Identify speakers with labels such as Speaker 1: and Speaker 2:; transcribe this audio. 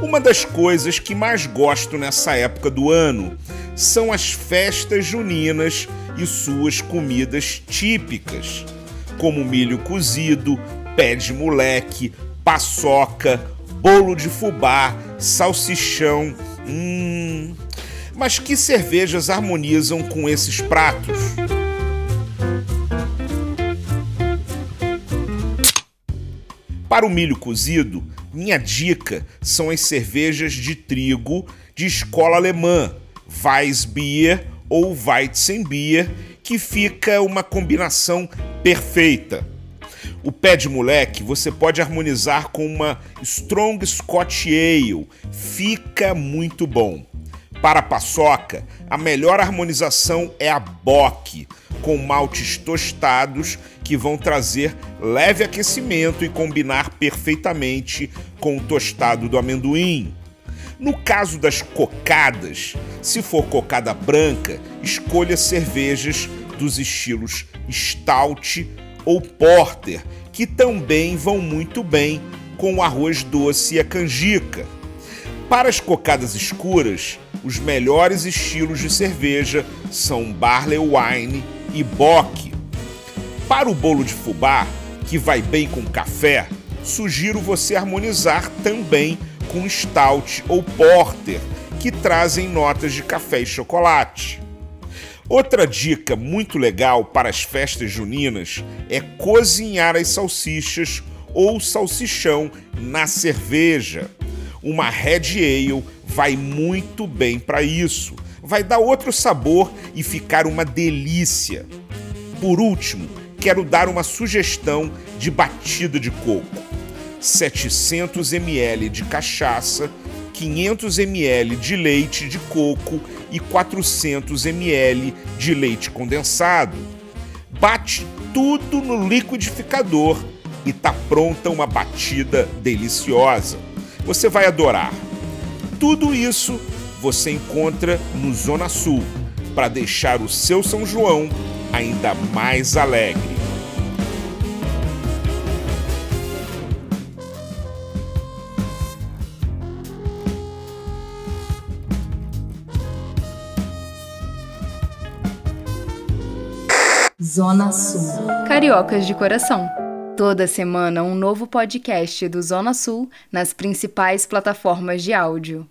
Speaker 1: Uma das coisas que mais gosto nessa época do ano são as festas juninas e suas comidas típicas, como milho cozido, pé de moleque, paçoca, bolo de fubá, salsichão. Hum. Mas que cervejas harmonizam com esses pratos? Para o milho cozido, minha dica são as cervejas de trigo de escola alemã, Weissbier ou Weizenbier, que fica uma combinação perfeita. O pé de moleque você pode harmonizar com uma Strong Scotch Ale, fica muito bom. Para a paçoca, a melhor harmonização é a Bock, com maltes tostados que vão trazer leve aquecimento e combinar perfeitamente com o tostado do amendoim. No caso das cocadas, se for cocada branca, escolha cervejas dos estilos Stout ou Porter, que também vão muito bem com o arroz doce e a canjica. Para as cocadas escuras, os melhores estilos de cerveja são Barley Wine e Bock. Para o bolo de fubá, que vai bem com café, sugiro você harmonizar também com Stout ou Porter, que trazem notas de café e chocolate. Outra dica muito legal para as festas juninas é cozinhar as salsichas ou salsichão na cerveja. Uma Red Ale vai muito bem para isso. Vai dar outro sabor e ficar uma delícia. Por último, quero dar uma sugestão de batida de coco. 700 ml de cachaça, 500 ml de leite de coco e 400 ml de leite condensado. Bate tudo no liquidificador e tá pronta uma batida deliciosa. Você vai adorar. Tudo isso você encontra no Zona Sul para deixar o seu São João ainda mais alegre.
Speaker 2: Zona Sul.
Speaker 3: Cariocas de coração. Toda semana um novo podcast do Zona Sul nas principais plataformas de áudio.